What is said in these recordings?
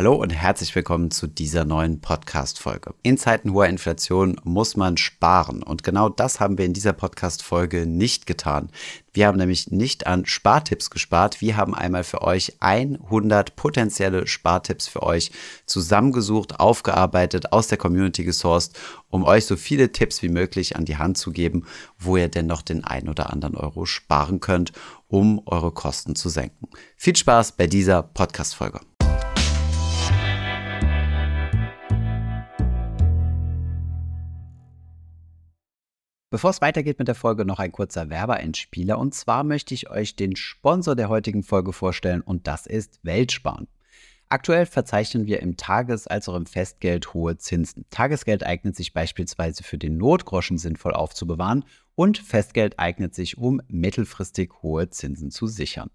Hallo und herzlich willkommen zu dieser neuen Podcast-Folge. In Zeiten hoher Inflation muss man sparen und genau das haben wir in dieser Podcast-Folge nicht getan. Wir haben nämlich nicht an Spartipps gespart. Wir haben einmal für euch 100 potenzielle Spartipps für euch zusammengesucht, aufgearbeitet, aus der Community gesourced, um euch so viele Tipps wie möglich an die Hand zu geben, wo ihr denn noch den ein oder anderen Euro sparen könnt, um eure Kosten zu senken. Viel Spaß bei dieser Podcast-Folge. Bevor es weitergeht mit der Folge, noch ein kurzer Werbeeinspieler. Und zwar möchte ich euch den Sponsor der heutigen Folge vorstellen und das ist Weltsparen. Aktuell verzeichnen wir im Tages- als auch im Festgeld hohe Zinsen. Tagesgeld eignet sich beispielsweise für den Notgroschen sinnvoll aufzubewahren und Festgeld eignet sich, um mittelfristig hohe Zinsen zu sichern.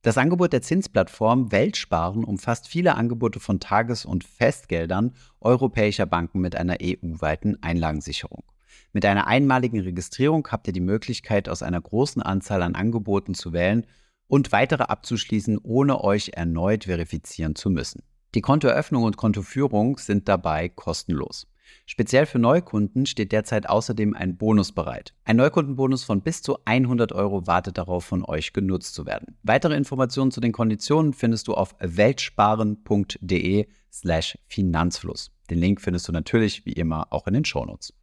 Das Angebot der Zinsplattform Weltsparen umfasst viele Angebote von Tages- und Festgeldern europäischer Banken mit einer EU-weiten Einlagensicherung. Mit einer einmaligen Registrierung habt ihr die Möglichkeit, aus einer großen Anzahl an Angeboten zu wählen und weitere abzuschließen, ohne euch erneut verifizieren zu müssen. Die Kontoeröffnung und Kontoführung sind dabei kostenlos. Speziell für Neukunden steht derzeit außerdem ein Bonus bereit. Ein Neukundenbonus von bis zu 100 Euro wartet darauf, von euch genutzt zu werden. Weitere Informationen zu den Konditionen findest du auf weltsparen.de slash Finanzfluss. Den Link findest du natürlich wie immer auch in den Shownotes.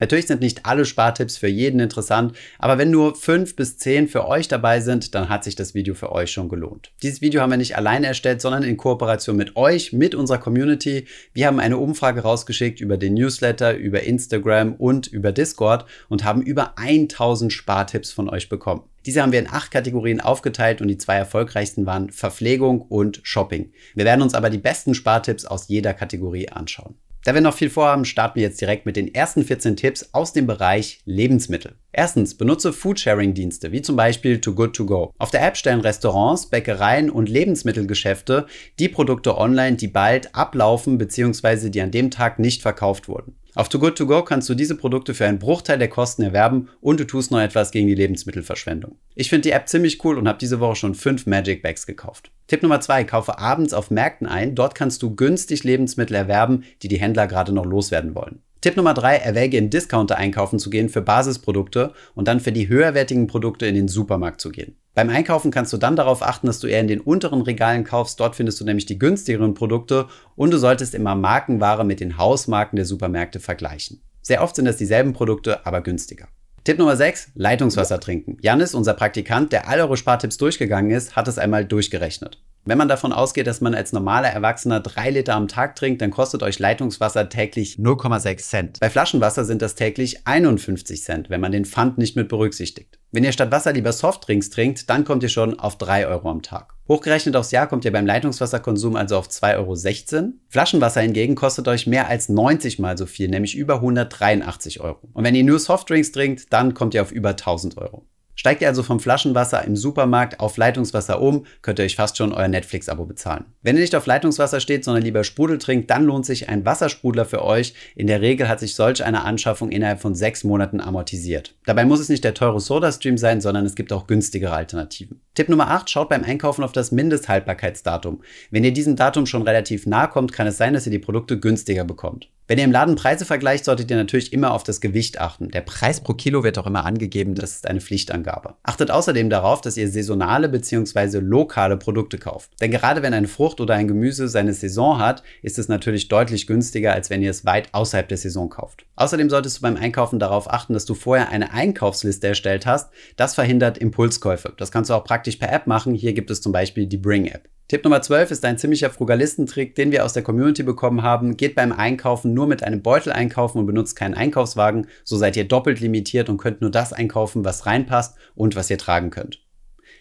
Natürlich sind nicht alle Spartipps für jeden interessant, aber wenn nur fünf bis zehn für euch dabei sind, dann hat sich das Video für euch schon gelohnt. Dieses Video haben wir nicht alleine erstellt, sondern in Kooperation mit euch, mit unserer Community. Wir haben eine Umfrage rausgeschickt über den Newsletter, über Instagram und über Discord und haben über 1000 Spartipps von euch bekommen. Diese haben wir in acht Kategorien aufgeteilt und die zwei erfolgreichsten waren Verpflegung und Shopping. Wir werden uns aber die besten Spartipps aus jeder Kategorie anschauen. Da wir noch viel vorhaben, starten wir jetzt direkt mit den ersten 14 Tipps aus dem Bereich Lebensmittel. Erstens, benutze Foodsharing-Dienste, wie zum Beispiel Too Good To Go. Auf der App stellen Restaurants, Bäckereien und Lebensmittelgeschäfte die Produkte online, die bald ablaufen bzw. die an dem Tag nicht verkauft wurden. Auf Too Good To Go kannst du diese Produkte für einen Bruchteil der Kosten erwerben und du tust noch etwas gegen die Lebensmittelverschwendung. Ich finde die App ziemlich cool und habe diese Woche schon fünf Magic Bags gekauft. Tipp Nummer zwei, kaufe abends auf Märkten ein. Dort kannst du günstig Lebensmittel erwerben, die die Händler gerade noch loswerden wollen. Tipp Nummer drei, erwäge im Discounter einkaufen zu gehen für Basisprodukte und dann für die höherwertigen Produkte in den Supermarkt zu gehen. Beim Einkaufen kannst du dann darauf achten, dass du eher in den unteren Regalen kaufst. Dort findest du nämlich die günstigeren Produkte und du solltest immer Markenware mit den Hausmarken der Supermärkte vergleichen. Sehr oft sind das dieselben Produkte, aber günstiger. Tipp Nummer 6, Leitungswasser trinken. Janis, unser Praktikant, der all eure Spartipps durchgegangen ist, hat es einmal durchgerechnet. Wenn man davon ausgeht, dass man als normaler Erwachsener drei Liter am Tag trinkt, dann kostet euch Leitungswasser täglich 0,6 Cent. Bei Flaschenwasser sind das täglich 51 Cent, wenn man den Pfand nicht mit berücksichtigt. Wenn ihr statt Wasser lieber Softdrinks trinkt, dann kommt ihr schon auf 3 Euro am Tag. Hochgerechnet aufs Jahr kommt ihr beim Leitungswasserkonsum also auf 2,16 Euro. Flaschenwasser hingegen kostet euch mehr als 90 mal so viel, nämlich über 183 Euro. Und wenn ihr nur Softdrinks trinkt, dann kommt ihr auf über 1000 Euro. Steigt ihr also vom Flaschenwasser im Supermarkt auf Leitungswasser um, könnt ihr euch fast schon euer Netflix-Abo bezahlen. Wenn ihr nicht auf Leitungswasser steht, sondern lieber Sprudel trinkt, dann lohnt sich ein Wassersprudler für euch. In der Regel hat sich solch eine Anschaffung innerhalb von sechs Monaten amortisiert. Dabei muss es nicht der teure Soda-Stream sein, sondern es gibt auch günstigere Alternativen. Tipp Nummer 8, schaut beim Einkaufen auf das Mindesthaltbarkeitsdatum. Wenn ihr diesem Datum schon relativ nahe kommt, kann es sein, dass ihr die Produkte günstiger bekommt. Wenn ihr im Laden Preise vergleicht, solltet ihr natürlich immer auf das Gewicht achten. Der Preis pro Kilo wird auch immer angegeben, das ist eine Pflichtangabe. Achtet außerdem darauf, dass ihr saisonale bzw. lokale Produkte kauft. Denn gerade wenn eine Frucht oder ein Gemüse seine Saison hat, ist es natürlich deutlich günstiger, als wenn ihr es weit außerhalb der Saison kauft. Außerdem solltest du beim Einkaufen darauf achten, dass du vorher eine Einkaufsliste erstellt hast. Das verhindert Impulskäufe. Das kannst du auch praktisch per App machen. Hier gibt es zum Beispiel die Bring App. Tipp Nummer 12 ist ein ziemlicher Frugalistentrick, den wir aus der Community bekommen haben. Geht beim Einkaufen nur mit einem Beutel einkaufen und benutzt keinen Einkaufswagen. So seid ihr doppelt limitiert und könnt nur das einkaufen, was reinpasst und was ihr tragen könnt.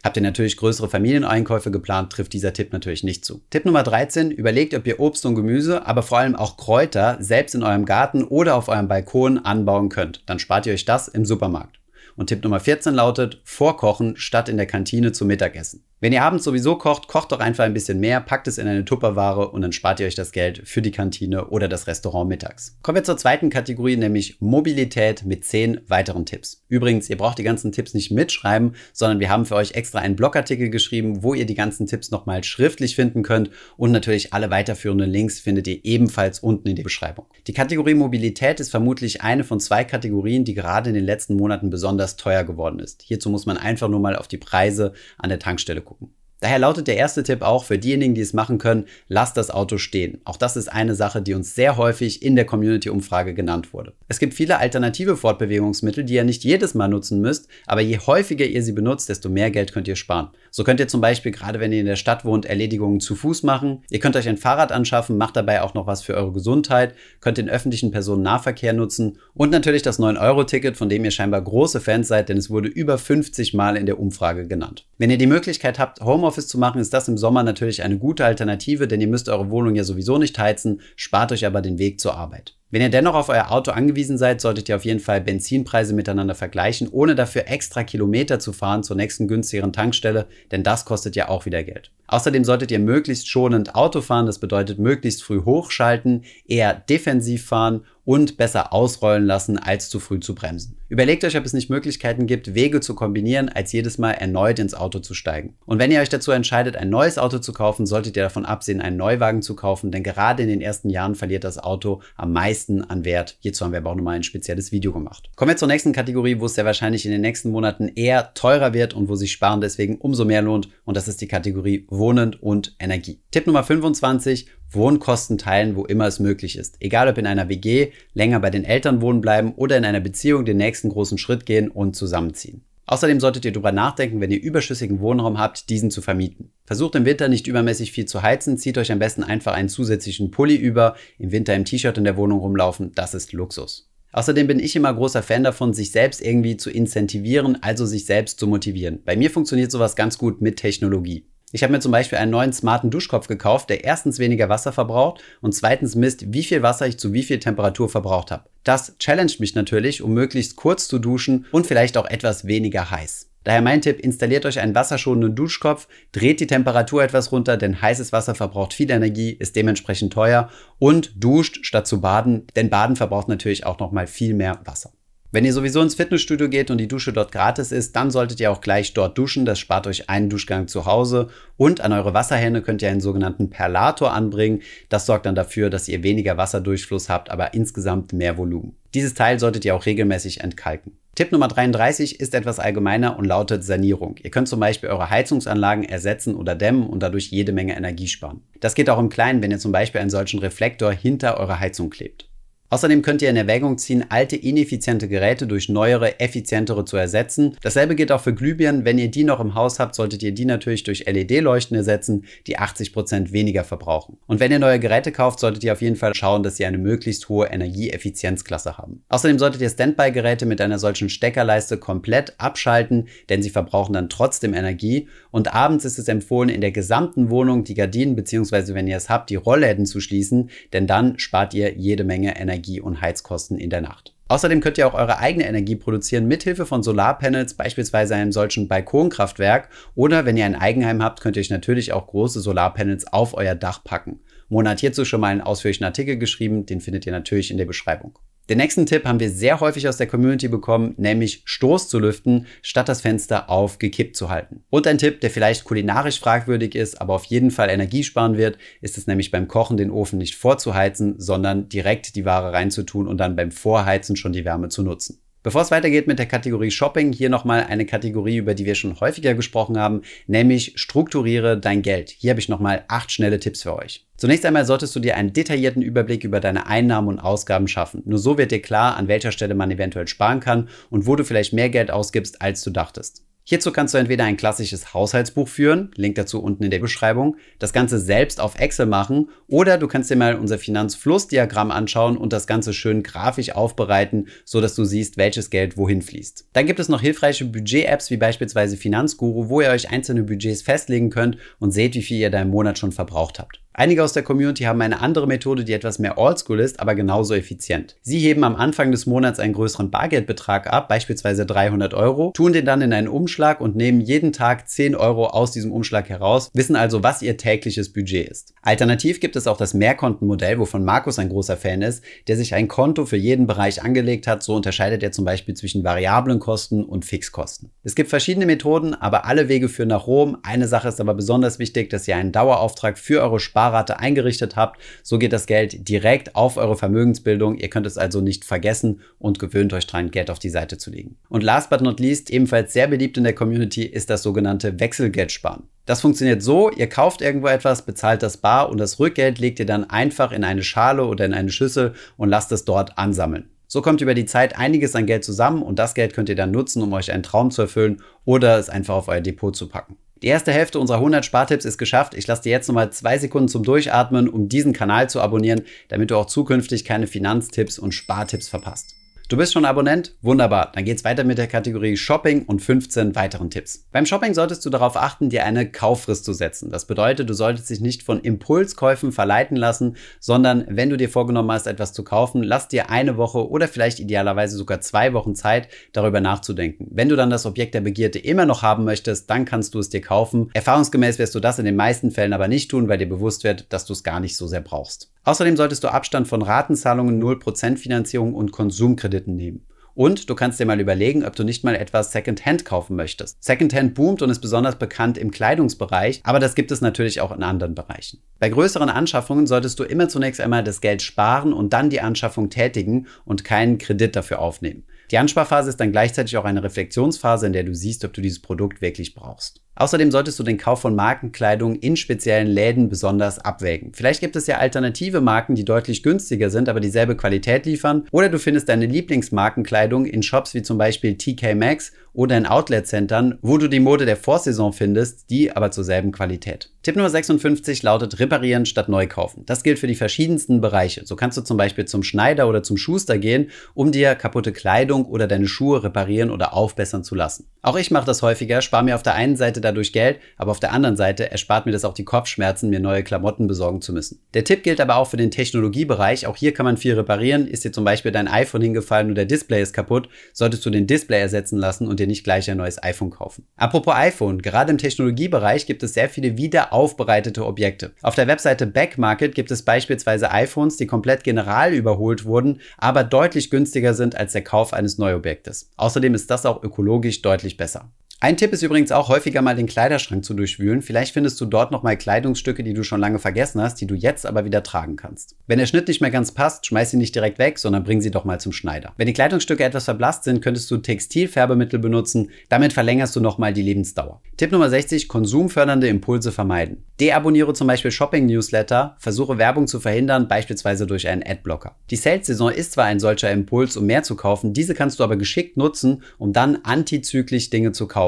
Habt ihr natürlich größere Familieneinkäufe geplant, trifft dieser Tipp natürlich nicht zu. Tipp Nummer 13, überlegt, ob ihr Obst und Gemüse, aber vor allem auch Kräuter selbst in eurem Garten oder auf eurem Balkon anbauen könnt. Dann spart ihr euch das im Supermarkt. Und Tipp Nummer 14 lautet, vorkochen statt in der Kantine zum Mittagessen. Wenn ihr abends sowieso kocht, kocht doch einfach ein bisschen mehr, packt es in eine Tupperware und dann spart ihr euch das Geld für die Kantine oder das Restaurant mittags. Kommen wir zur zweiten Kategorie, nämlich Mobilität mit zehn weiteren Tipps. Übrigens, ihr braucht die ganzen Tipps nicht mitschreiben, sondern wir haben für euch extra einen Blogartikel geschrieben, wo ihr die ganzen Tipps nochmal schriftlich finden könnt und natürlich alle weiterführenden Links findet ihr ebenfalls unten in der Beschreibung. Die Kategorie Mobilität ist vermutlich eine von zwei Kategorien, die gerade in den letzten Monaten besonders teuer geworden ist. Hierzu muss man einfach nur mal auf die Preise an der Tankstelle gucken. Daher lautet der erste Tipp auch für diejenigen, die es machen können, lasst das Auto stehen. Auch das ist eine Sache, die uns sehr häufig in der Community-Umfrage genannt wurde. Es gibt viele alternative Fortbewegungsmittel, die ihr nicht jedes Mal nutzen müsst, aber je häufiger ihr sie benutzt, desto mehr Geld könnt ihr sparen. So könnt ihr zum Beispiel, gerade wenn ihr in der Stadt wohnt, Erledigungen zu Fuß machen. Ihr könnt euch ein Fahrrad anschaffen, macht dabei auch noch was für eure Gesundheit, könnt den öffentlichen Personennahverkehr nutzen und natürlich das 9-Euro-Ticket, von dem ihr scheinbar große Fans seid, denn es wurde über 50 Mal in der Umfrage genannt. Wenn ihr die Möglichkeit habt, Home Homeoffice zu machen, ist das im Sommer natürlich eine gute Alternative, denn ihr müsst eure Wohnung ja sowieso nicht heizen, spart euch aber den Weg zur Arbeit. Wenn ihr dennoch auf euer Auto angewiesen seid, solltet ihr auf jeden Fall Benzinpreise miteinander vergleichen, ohne dafür extra Kilometer zu fahren zur nächsten günstigeren Tankstelle, denn das kostet ja auch wieder Geld. Außerdem solltet ihr möglichst schonend Auto fahren, das bedeutet möglichst früh hochschalten, eher defensiv fahren und besser ausrollen lassen, als zu früh zu bremsen. Überlegt euch, ob es nicht Möglichkeiten gibt, Wege zu kombinieren, als jedes Mal erneut ins Auto zu steigen. Und wenn ihr euch dazu entscheidet, ein neues Auto zu kaufen, solltet ihr davon absehen, einen Neuwagen zu kaufen, denn gerade in den ersten Jahren verliert das Auto am meisten an Wert. Hierzu haben wir aber auch nochmal ein spezielles Video gemacht. Kommen wir zur nächsten Kategorie, wo es sehr wahrscheinlich in den nächsten Monaten eher teurer wird und wo sich Sparen deswegen umso mehr lohnt. Und das ist die Kategorie Wohnen und Energie. Tipp Nummer 25, Wohnkosten teilen, wo immer es möglich ist. Egal ob in einer WG, länger bei den Eltern wohnen bleiben oder in einer Beziehung den nächsten großen Schritt gehen und zusammenziehen. Außerdem solltet ihr darüber nachdenken, wenn ihr überschüssigen Wohnraum habt, diesen zu vermieten. Versucht im Winter nicht übermäßig viel zu heizen, zieht euch am besten einfach einen zusätzlichen Pulli über, im Winter im T-Shirt in der Wohnung rumlaufen, das ist Luxus. Außerdem bin ich immer großer Fan davon, sich selbst irgendwie zu incentivieren, also sich selbst zu motivieren. Bei mir funktioniert sowas ganz gut mit Technologie. Ich habe mir zum Beispiel einen neuen smarten Duschkopf gekauft, der erstens weniger Wasser verbraucht und zweitens misst, wie viel Wasser ich zu wie viel Temperatur verbraucht habe. Das challenged mich natürlich, um möglichst kurz zu duschen und vielleicht auch etwas weniger heiß. Daher mein Tipp, installiert euch einen wasserschonenden Duschkopf, dreht die Temperatur etwas runter, denn heißes Wasser verbraucht viel Energie, ist dementsprechend teuer und duscht statt zu baden, denn Baden verbraucht natürlich auch nochmal viel mehr Wasser. Wenn ihr sowieso ins Fitnessstudio geht und die Dusche dort gratis ist, dann solltet ihr auch gleich dort duschen. Das spart euch einen Duschgang zu Hause. Und an eure Wasserhähne könnt ihr einen sogenannten Perlator anbringen. Das sorgt dann dafür, dass ihr weniger Wasserdurchfluss habt, aber insgesamt mehr Volumen. Dieses Teil solltet ihr auch regelmäßig entkalken. Tipp Nummer 33 ist etwas allgemeiner und lautet Sanierung. Ihr könnt zum Beispiel eure Heizungsanlagen ersetzen oder dämmen und dadurch jede Menge Energie sparen. Das geht auch im Kleinen, wenn ihr zum Beispiel einen solchen Reflektor hinter eurer Heizung klebt. Außerdem könnt ihr in Erwägung ziehen, alte ineffiziente Geräte durch neuere, effizientere zu ersetzen. Dasselbe gilt auch für Glühbirnen. Wenn ihr die noch im Haus habt, solltet ihr die natürlich durch LED-Leuchten ersetzen, die 80 Prozent weniger verbrauchen. Und wenn ihr neue Geräte kauft, solltet ihr auf jeden Fall schauen, dass sie eine möglichst hohe Energieeffizienzklasse haben. Außerdem solltet ihr Standby-Geräte mit einer solchen Steckerleiste komplett abschalten, denn sie verbrauchen dann trotzdem Energie. Und abends ist es empfohlen, in der gesamten Wohnung die Gardinen bzw. wenn ihr es habt, die Rollläden zu schließen, denn dann spart ihr jede Menge Energie. Energie- und Heizkosten in der Nacht. Außerdem könnt ihr auch eure eigene Energie produzieren mithilfe von Solarpanels, beispielsweise einem solchen Balkonkraftwerk. Oder wenn ihr ein Eigenheim habt, könnt ihr euch natürlich auch große Solarpanels auf euer Dach packen. Mona hat hierzu schon mal einen ausführlichen Artikel geschrieben, den findet ihr natürlich in der Beschreibung. Den nächsten Tipp haben wir sehr häufig aus der Community bekommen, nämlich Stoß zu lüften, statt das Fenster aufgekippt zu halten. Und ein Tipp, der vielleicht kulinarisch fragwürdig ist, aber auf jeden Fall Energie sparen wird, ist es nämlich beim Kochen den Ofen nicht vorzuheizen, sondern direkt die Ware reinzutun und dann beim Vorheizen schon die Wärme zu nutzen. Bevor es weitergeht mit der Kategorie Shopping, hier nochmal eine Kategorie, über die wir schon häufiger gesprochen haben, nämlich strukturiere dein Geld. Hier habe ich nochmal acht schnelle Tipps für euch. Zunächst einmal solltest du dir einen detaillierten Überblick über deine Einnahmen und Ausgaben schaffen. Nur so wird dir klar, an welcher Stelle man eventuell sparen kann und wo du vielleicht mehr Geld ausgibst, als du dachtest. Hierzu kannst du entweder ein klassisches Haushaltsbuch führen, Link dazu unten in der Beschreibung, das Ganze selbst auf Excel machen oder du kannst dir mal unser Finanzflussdiagramm anschauen und das Ganze schön grafisch aufbereiten, so dass du siehst, welches Geld wohin fließt. Dann gibt es noch hilfreiche Budget-Apps wie beispielsweise Finanzguru, wo ihr euch einzelne Budgets festlegen könnt und seht, wie viel ihr da im Monat schon verbraucht habt. Einige aus der Community haben eine andere Methode, die etwas mehr oldschool ist, aber genauso effizient. Sie heben am Anfang des Monats einen größeren Bargeldbetrag ab, beispielsweise 300 Euro, tun den dann in einen Umschlag und nehmen jeden Tag 10 Euro aus diesem Umschlag heraus, wissen also, was ihr tägliches Budget ist. Alternativ gibt es auch das Mehrkontenmodell, wovon Markus ein großer Fan ist, der sich ein Konto für jeden Bereich angelegt hat. So unterscheidet er zum Beispiel zwischen variablen Kosten und Fixkosten. Es gibt verschiedene Methoden, aber alle Wege führen nach Rom. Eine Sache ist aber besonders wichtig, dass ihr einen Dauerauftrag für eure Sparrate eingerichtet habt. So geht das Geld direkt auf eure Vermögensbildung. Ihr könnt es also nicht vergessen und gewöhnt euch dran, Geld auf die Seite zu legen. Und last but not least, ebenfalls sehr beliebt in der Community, ist das sogenannte Wechselgeldsparen. Das funktioniert so, ihr kauft irgendwo etwas, bezahlt das bar und das Rückgeld legt ihr dann einfach in eine Schale oder in eine Schüssel und lasst es dort ansammeln. So kommt über die Zeit einiges an Geld zusammen und das Geld könnt ihr dann nutzen, um euch einen Traum zu erfüllen oder es einfach auf euer Depot zu packen. Die erste Hälfte unserer 100 Spartipps ist geschafft. Ich lasse dir jetzt nochmal zwei Sekunden zum Durchatmen, um diesen Kanal zu abonnieren, damit du auch zukünftig keine Finanztipps und Spartipps verpasst. Du bist schon Abonnent? Wunderbar. Dann geht's weiter mit der Kategorie Shopping und 15 weiteren Tipps. Beim Shopping solltest du darauf achten, dir eine Kauffrist zu setzen. Das bedeutet, du solltest dich nicht von Impulskäufen verleiten lassen, sondern wenn du dir vorgenommen hast, etwas zu kaufen, lass dir eine Woche oder vielleicht idealerweise sogar zwei Wochen Zeit, darüber nachzudenken. Wenn du dann das Objekt der Begierde immer noch haben möchtest, dann kannst du es dir kaufen. Erfahrungsgemäß wirst du das in den meisten Fällen aber nicht tun, weil dir bewusst wird, dass du es gar nicht so sehr brauchst. Außerdem solltest du Abstand von Ratenzahlungen, 0% Finanzierung und Konsumkrediten nehmen. Und du kannst dir mal überlegen, ob du nicht mal etwas Secondhand kaufen möchtest. Secondhand boomt und ist besonders bekannt im Kleidungsbereich, aber das gibt es natürlich auch in anderen Bereichen. Bei größeren Anschaffungen solltest du immer zunächst einmal das Geld sparen und dann die Anschaffung tätigen und keinen Kredit dafür aufnehmen. Die Ansparphase ist dann gleichzeitig auch eine Reflexionsphase, in der du siehst, ob du dieses Produkt wirklich brauchst. Außerdem solltest du den Kauf von Markenkleidung in speziellen Läden besonders abwägen. Vielleicht gibt es ja alternative Marken, die deutlich günstiger sind, aber dieselbe Qualität liefern. Oder du findest deine Lieblingsmarkenkleidung in Shops wie zum Beispiel TK Maxx oder in Outlet-Centern, wo du die Mode der Vorsaison findest, die aber zur selben Qualität. Tipp Nummer 56 lautet reparieren statt neu kaufen. Das gilt für die verschiedensten Bereiche. So kannst du zum Beispiel zum Schneider oder zum Schuster gehen, um dir kaputte Kleidung oder deine Schuhe reparieren oder aufbessern zu lassen. Auch ich mache das häufiger, spare mir auf der einen Seite dadurch Geld, aber auf der anderen Seite erspart mir das auch die Kopfschmerzen, mir neue Klamotten besorgen zu müssen. Der Tipp gilt aber auch für den Technologiebereich. Auch hier kann man viel reparieren. Ist dir zum Beispiel dein iPhone hingefallen und der Display ist kaputt, solltest du den Display ersetzen lassen und dir nicht gleich ein neues iPhone kaufen. Apropos iPhone, gerade im Technologiebereich gibt es sehr viele wiederaufbereitete Objekte. Auf der Webseite Backmarket gibt es beispielsweise iPhones, die komplett general überholt wurden, aber deutlich günstiger sind als der Kauf eines Neuobjektes. Außerdem ist das auch ökologisch deutlich besser. Ein Tipp ist übrigens auch häufiger mal den Kleiderschrank zu durchwühlen. Vielleicht findest du dort noch mal Kleidungsstücke, die du schon lange vergessen hast, die du jetzt aber wieder tragen kannst. Wenn der Schnitt nicht mehr ganz passt, schmeiß sie nicht direkt weg, sondern bring sie doch mal zum Schneider. Wenn die Kleidungsstücke etwas verblasst sind, könntest du Textilfärbemittel benutzen. Damit verlängerst du noch mal die Lebensdauer. Tipp Nummer 60: Konsumfördernde Impulse vermeiden. Deabonniere zum Beispiel Shopping-Newsletter, versuche Werbung zu verhindern, beispielsweise durch einen Adblocker. Die Sales-Saison ist zwar ein solcher Impuls, um mehr zu kaufen, diese kannst du aber geschickt nutzen, um dann antizyklisch Dinge zu kaufen.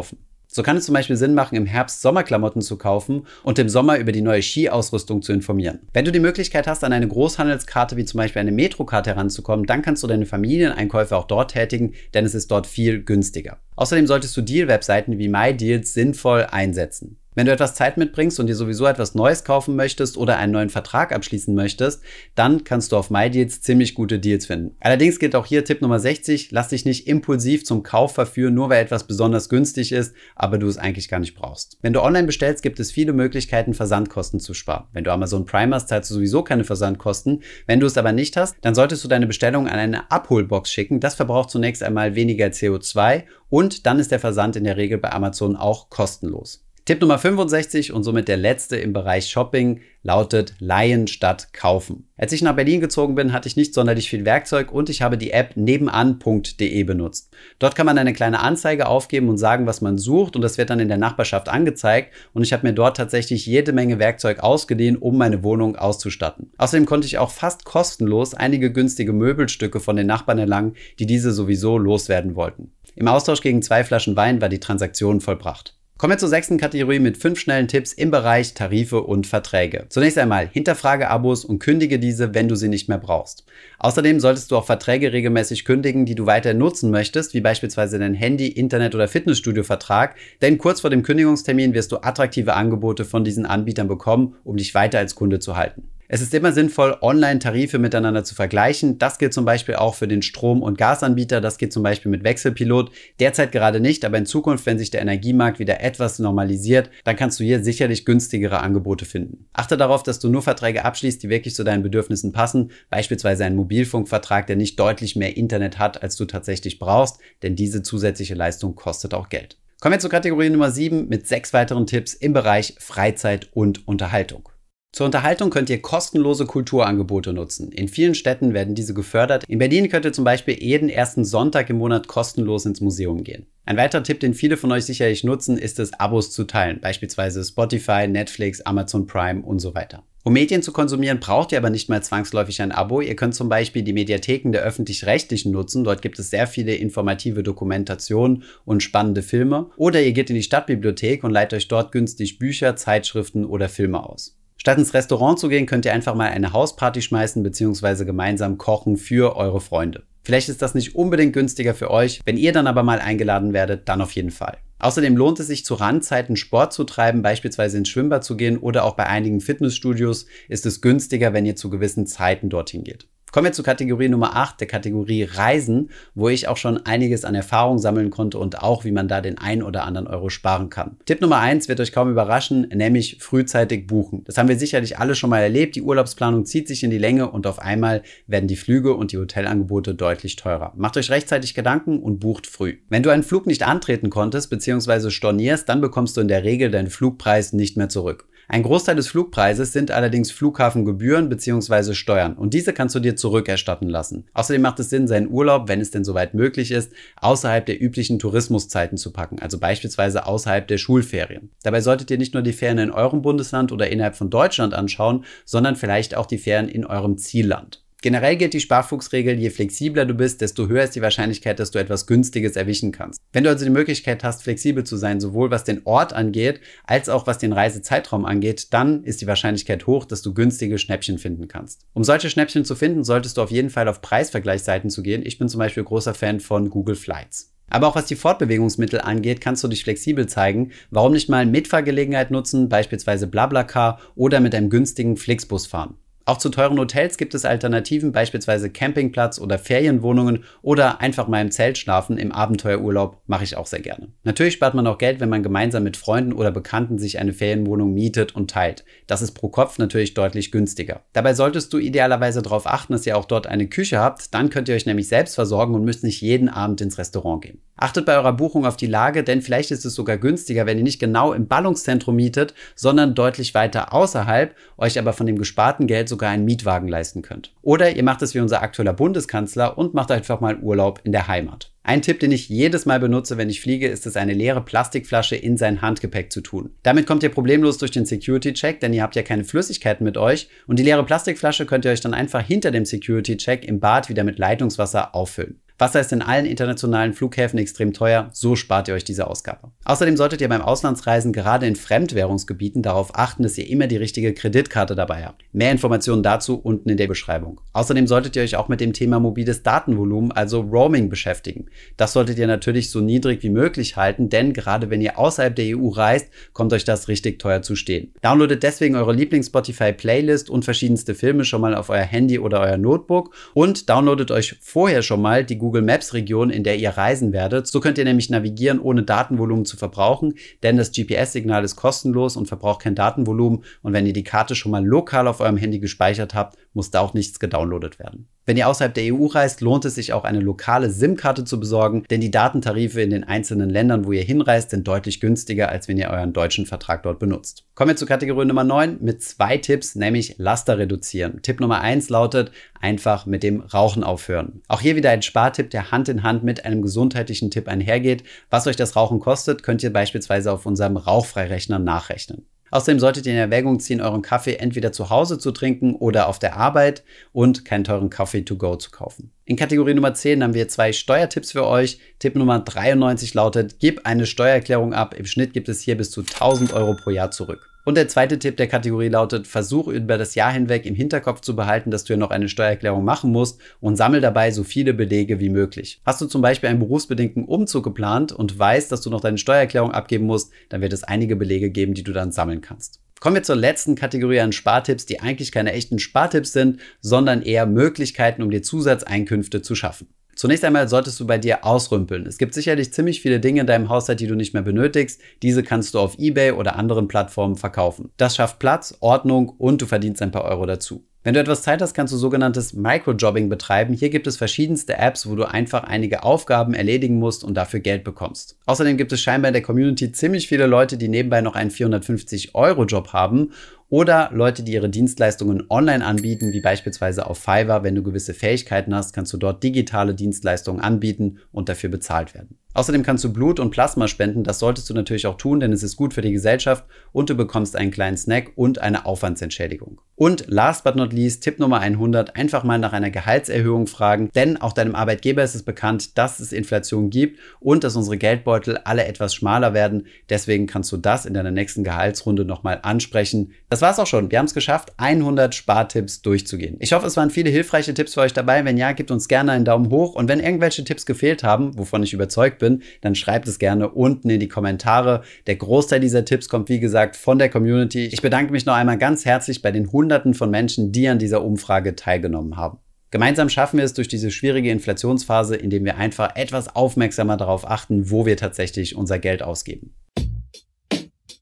So kann es zum Beispiel Sinn machen, im Herbst Sommerklamotten zu kaufen und im Sommer über die neue Skiausrüstung zu informieren. Wenn du die Möglichkeit hast, an eine Großhandelskarte wie zum Beispiel eine Metrokarte heranzukommen, dann kannst du deine Familieneinkäufe auch dort tätigen, denn es ist dort viel günstiger. Außerdem solltest du Deal-Webseiten wie MyDeals sinnvoll einsetzen. Wenn du etwas Zeit mitbringst und dir sowieso etwas Neues kaufen möchtest oder einen neuen Vertrag abschließen möchtest, dann kannst du auf MyDeals ziemlich gute Deals finden. Allerdings gilt auch hier Tipp Nummer 60, lass dich nicht impulsiv zum Kauf verführen, nur weil etwas besonders günstig ist, aber du es eigentlich gar nicht brauchst. Wenn du online bestellst, gibt es viele Möglichkeiten, Versandkosten zu sparen. Wenn du Amazon Prime hast, zahlst du sowieso keine Versandkosten. Wenn du es aber nicht hast, dann solltest du deine Bestellung an eine Abholbox schicken. Das verbraucht zunächst einmal weniger CO2 und dann ist der Versand in der Regel bei Amazon auch kostenlos. Tipp Nummer 65 und somit der letzte im Bereich Shopping lautet Leihen statt Kaufen. Als ich nach Berlin gezogen bin, hatte ich nicht sonderlich viel Werkzeug und ich habe die App nebenan.de benutzt. Dort kann man eine kleine Anzeige aufgeben und sagen, was man sucht und das wird dann in der Nachbarschaft angezeigt und ich habe mir dort tatsächlich jede Menge Werkzeug ausgeliehen, um meine Wohnung auszustatten. Außerdem konnte ich auch fast kostenlos einige günstige Möbelstücke von den Nachbarn erlangen, die diese sowieso loswerden wollten. Im Austausch gegen zwei Flaschen Wein war die Transaktion vollbracht. Kommen wir zur sechsten Kategorie mit fünf schnellen Tipps im Bereich Tarife und Verträge. Zunächst einmal hinterfrage Abos und kündige diese, wenn du sie nicht mehr brauchst. Außerdem solltest du auch Verträge regelmäßig kündigen, die du weiter nutzen möchtest, wie beispielsweise dein Handy, Internet oder Fitnessstudio-Vertrag, denn kurz vor dem Kündigungstermin wirst du attraktive Angebote von diesen Anbietern bekommen, um dich weiter als Kunde zu halten. Es ist immer sinnvoll, Online-Tarife miteinander zu vergleichen. Das gilt zum Beispiel auch für den Strom- und Gasanbieter. Das geht zum Beispiel mit Wechselpilot. Derzeit gerade nicht, aber in Zukunft, wenn sich der Energiemarkt wieder etwas normalisiert, dann kannst du hier sicherlich günstigere Angebote finden. Achte darauf, dass du nur Verträge abschließt, die wirklich zu deinen Bedürfnissen passen. Beispielsweise einen Mobilfunkvertrag, der nicht deutlich mehr Internet hat, als du tatsächlich brauchst, denn diese zusätzliche Leistung kostet auch Geld. Kommen wir zur Kategorie Nummer 7 mit sechs weiteren Tipps im Bereich Freizeit und Unterhaltung. Zur Unterhaltung könnt ihr kostenlose Kulturangebote nutzen. In vielen Städten werden diese gefördert. In Berlin könnt ihr zum Beispiel jeden ersten Sonntag im Monat kostenlos ins Museum gehen. Ein weiterer Tipp, den viele von euch sicherlich nutzen, ist es, Abos zu teilen, beispielsweise Spotify, Netflix, Amazon Prime und so weiter. Um Medien zu konsumieren, braucht ihr aber nicht mehr zwangsläufig ein Abo. Ihr könnt zum Beispiel die Mediatheken der öffentlich-rechtlichen nutzen. Dort gibt es sehr viele informative Dokumentationen und spannende Filme. Oder ihr geht in die Stadtbibliothek und leiht euch dort günstig Bücher, Zeitschriften oder Filme aus. Statt ins Restaurant zu gehen, könnt ihr einfach mal eine Hausparty schmeißen bzw. gemeinsam kochen für eure Freunde. Vielleicht ist das nicht unbedingt günstiger für euch, wenn ihr dann aber mal eingeladen werdet, dann auf jeden Fall. Außerdem lohnt es sich zu Randzeiten Sport zu treiben, beispielsweise ins Schwimmbad zu gehen oder auch bei einigen Fitnessstudios ist es günstiger, wenn ihr zu gewissen Zeiten dorthin geht. Kommen wir zur Kategorie Nummer 8, der Kategorie Reisen, wo ich auch schon einiges an Erfahrung sammeln konnte und auch, wie man da den ein oder anderen Euro sparen kann. Tipp Nummer 1 wird euch kaum überraschen, nämlich frühzeitig buchen. Das haben wir sicherlich alle schon mal erlebt. Die Urlaubsplanung zieht sich in die Länge und auf einmal werden die Flüge und die Hotelangebote deutlich teurer. Macht euch rechtzeitig Gedanken und bucht früh. Wenn du einen Flug nicht antreten konntest bzw. stornierst, dann bekommst du in der Regel deinen Flugpreis nicht mehr zurück. Ein Großteil des Flugpreises sind allerdings Flughafengebühren bzw. Steuern und diese kannst du dir zurückerstatten lassen. Außerdem macht es Sinn, seinen Urlaub, wenn es denn soweit möglich ist, außerhalb der üblichen Tourismuszeiten zu packen, also beispielsweise außerhalb der Schulferien. Dabei solltet ihr nicht nur die Ferien in eurem Bundesland oder innerhalb von Deutschland anschauen, sondern vielleicht auch die Ferien in eurem Zielland. Generell gilt die Sparfuchsregel, je flexibler du bist, desto höher ist die Wahrscheinlichkeit, dass du etwas Günstiges erwischen kannst. Wenn du also die Möglichkeit hast, flexibel zu sein, sowohl was den Ort angeht, als auch was den Reisezeitraum angeht, dann ist die Wahrscheinlichkeit hoch, dass du günstige Schnäppchen finden kannst. Um solche Schnäppchen zu finden, solltest du auf jeden Fall auf Preisvergleichsseiten zu gehen. Ich bin zum Beispiel großer Fan von Google Flights. Aber auch was die Fortbewegungsmittel angeht, kannst du dich flexibel zeigen. Warum nicht mal Mitfahrgelegenheit nutzen, beispielsweise Blablacar oder mit einem günstigen Flixbus fahren? Auch zu teuren Hotels gibt es Alternativen, beispielsweise Campingplatz oder Ferienwohnungen oder einfach mal im Zelt schlafen im Abenteuerurlaub mache ich auch sehr gerne. Natürlich spart man auch Geld, wenn man gemeinsam mit Freunden oder Bekannten sich eine Ferienwohnung mietet und teilt. Das ist pro Kopf natürlich deutlich günstiger. Dabei solltest du idealerweise darauf achten, dass ihr auch dort eine Küche habt, dann könnt ihr euch nämlich selbst versorgen und müsst nicht jeden Abend ins Restaurant gehen. Achtet bei eurer Buchung auf die Lage, denn vielleicht ist es sogar günstiger, wenn ihr nicht genau im Ballungszentrum mietet, sondern deutlich weiter außerhalb, euch aber von dem gesparten Geld sogar einen Mietwagen leisten könnt. Oder ihr macht es wie unser aktueller Bundeskanzler und macht einfach mal Urlaub in der Heimat. Ein Tipp, den ich jedes Mal benutze, wenn ich fliege, ist es, eine leere Plastikflasche in sein Handgepäck zu tun. Damit kommt ihr problemlos durch den Security-Check, denn ihr habt ja keine Flüssigkeiten mit euch und die leere Plastikflasche könnt ihr euch dann einfach hinter dem Security-Check im Bad wieder mit Leitungswasser auffüllen. Wasser ist in allen internationalen Flughäfen extrem teuer, so spart ihr euch diese Ausgabe. Außerdem solltet ihr beim Auslandsreisen gerade in Fremdwährungsgebieten darauf achten, dass ihr immer die richtige Kreditkarte dabei habt. Mehr Informationen dazu unten in der Beschreibung. Außerdem solltet ihr euch auch mit dem Thema mobiles Datenvolumen, also Roaming, beschäftigen. Das solltet ihr natürlich so niedrig wie möglich halten, denn gerade wenn ihr außerhalb der EU reist, kommt euch das richtig teuer zu stehen. Downloadet deswegen eure Lieblings-Spotify-Playlist und verschiedenste Filme schon mal auf euer Handy oder euer Notebook und downloadet euch vorher schon mal die Google Google Maps Region, in der ihr reisen werdet. So könnt ihr nämlich navigieren, ohne Datenvolumen zu verbrauchen, denn das GPS-Signal ist kostenlos und verbraucht kein Datenvolumen. Und wenn ihr die Karte schon mal lokal auf eurem Handy gespeichert habt, muss da auch nichts gedownloadet werden. Wenn ihr außerhalb der EU reist, lohnt es sich auch eine lokale SIM-Karte zu besorgen, denn die Datentarife in den einzelnen Ländern, wo ihr hinreist, sind deutlich günstiger, als wenn ihr euren deutschen Vertrag dort benutzt. Kommen wir zur Kategorie Nummer 9 mit zwei Tipps, nämlich Laster reduzieren. Tipp Nummer 1 lautet, einfach mit dem Rauchen aufhören. Auch hier wieder ein Spartipp, der Hand in Hand mit einem gesundheitlichen Tipp einhergeht. Was euch das Rauchen kostet, könnt ihr beispielsweise auf unserem Rauchfreirechner nachrechnen. Außerdem solltet ihr in Erwägung ziehen, euren Kaffee entweder zu Hause zu trinken oder auf der Arbeit und keinen teuren Kaffee to go zu kaufen. In Kategorie Nummer 10 haben wir zwei Steuertipps für euch. Tipp Nummer 93 lautet, gib eine Steuererklärung ab. Im Schnitt gibt es hier bis zu 1000 Euro pro Jahr zurück. Und der zweite Tipp der Kategorie lautet, versuch über das Jahr hinweg im Hinterkopf zu behalten, dass du ja noch eine Steuererklärung machen musst und sammel dabei so viele Belege wie möglich. Hast du zum Beispiel einen berufsbedingten Umzug geplant und weißt, dass du noch deine Steuererklärung abgeben musst, dann wird es einige Belege geben, die du dann sammeln kannst. Kommen wir zur letzten Kategorie an Spartipps, die eigentlich keine echten Spartipps sind, sondern eher Möglichkeiten, um dir Zusatzeinkünfte zu schaffen. Zunächst einmal solltest du bei dir ausrümpeln. Es gibt sicherlich ziemlich viele Dinge in deinem Haushalt, die du nicht mehr benötigst. Diese kannst du auf eBay oder anderen Plattformen verkaufen. Das schafft Platz, Ordnung und du verdienst ein paar Euro dazu. Wenn du etwas Zeit hast, kannst du sogenanntes Microjobbing betreiben. Hier gibt es verschiedenste Apps, wo du einfach einige Aufgaben erledigen musst und dafür Geld bekommst. Außerdem gibt es scheinbar in der Community ziemlich viele Leute, die nebenbei noch einen 450-Euro-Job haben oder Leute, die ihre Dienstleistungen online anbieten, wie beispielsweise auf Fiverr. Wenn du gewisse Fähigkeiten hast, kannst du dort digitale Dienstleistungen anbieten und dafür bezahlt werden. Außerdem kannst du Blut und Plasma spenden. Das solltest du natürlich auch tun, denn es ist gut für die Gesellschaft und du bekommst einen kleinen Snack und eine Aufwandsentschädigung. Und last but not least, Tipp Nummer 100, einfach mal nach einer Gehaltserhöhung fragen, denn auch deinem Arbeitgeber ist es bekannt, dass es Inflation gibt und dass unsere Geldbeutel alle etwas schmaler werden. Deswegen kannst du das in deiner nächsten Gehaltsrunde nochmal ansprechen. Das war's auch schon. Wir haben es geschafft, 100 Spartipps durchzugehen. Ich hoffe, es waren viele hilfreiche Tipps für euch dabei. Wenn ja, gebt uns gerne einen Daumen hoch und wenn irgendwelche Tipps gefehlt haben, wovon ich überzeugt bin, dann schreibt es gerne unten in die Kommentare. Der Großteil dieser Tipps kommt, wie gesagt, von der Community. Ich bedanke mich noch einmal ganz herzlich bei den Hunderten von Menschen, die an dieser Umfrage teilgenommen haben. Gemeinsam schaffen wir es durch diese schwierige Inflationsphase, indem wir einfach etwas aufmerksamer darauf achten, wo wir tatsächlich unser Geld ausgeben.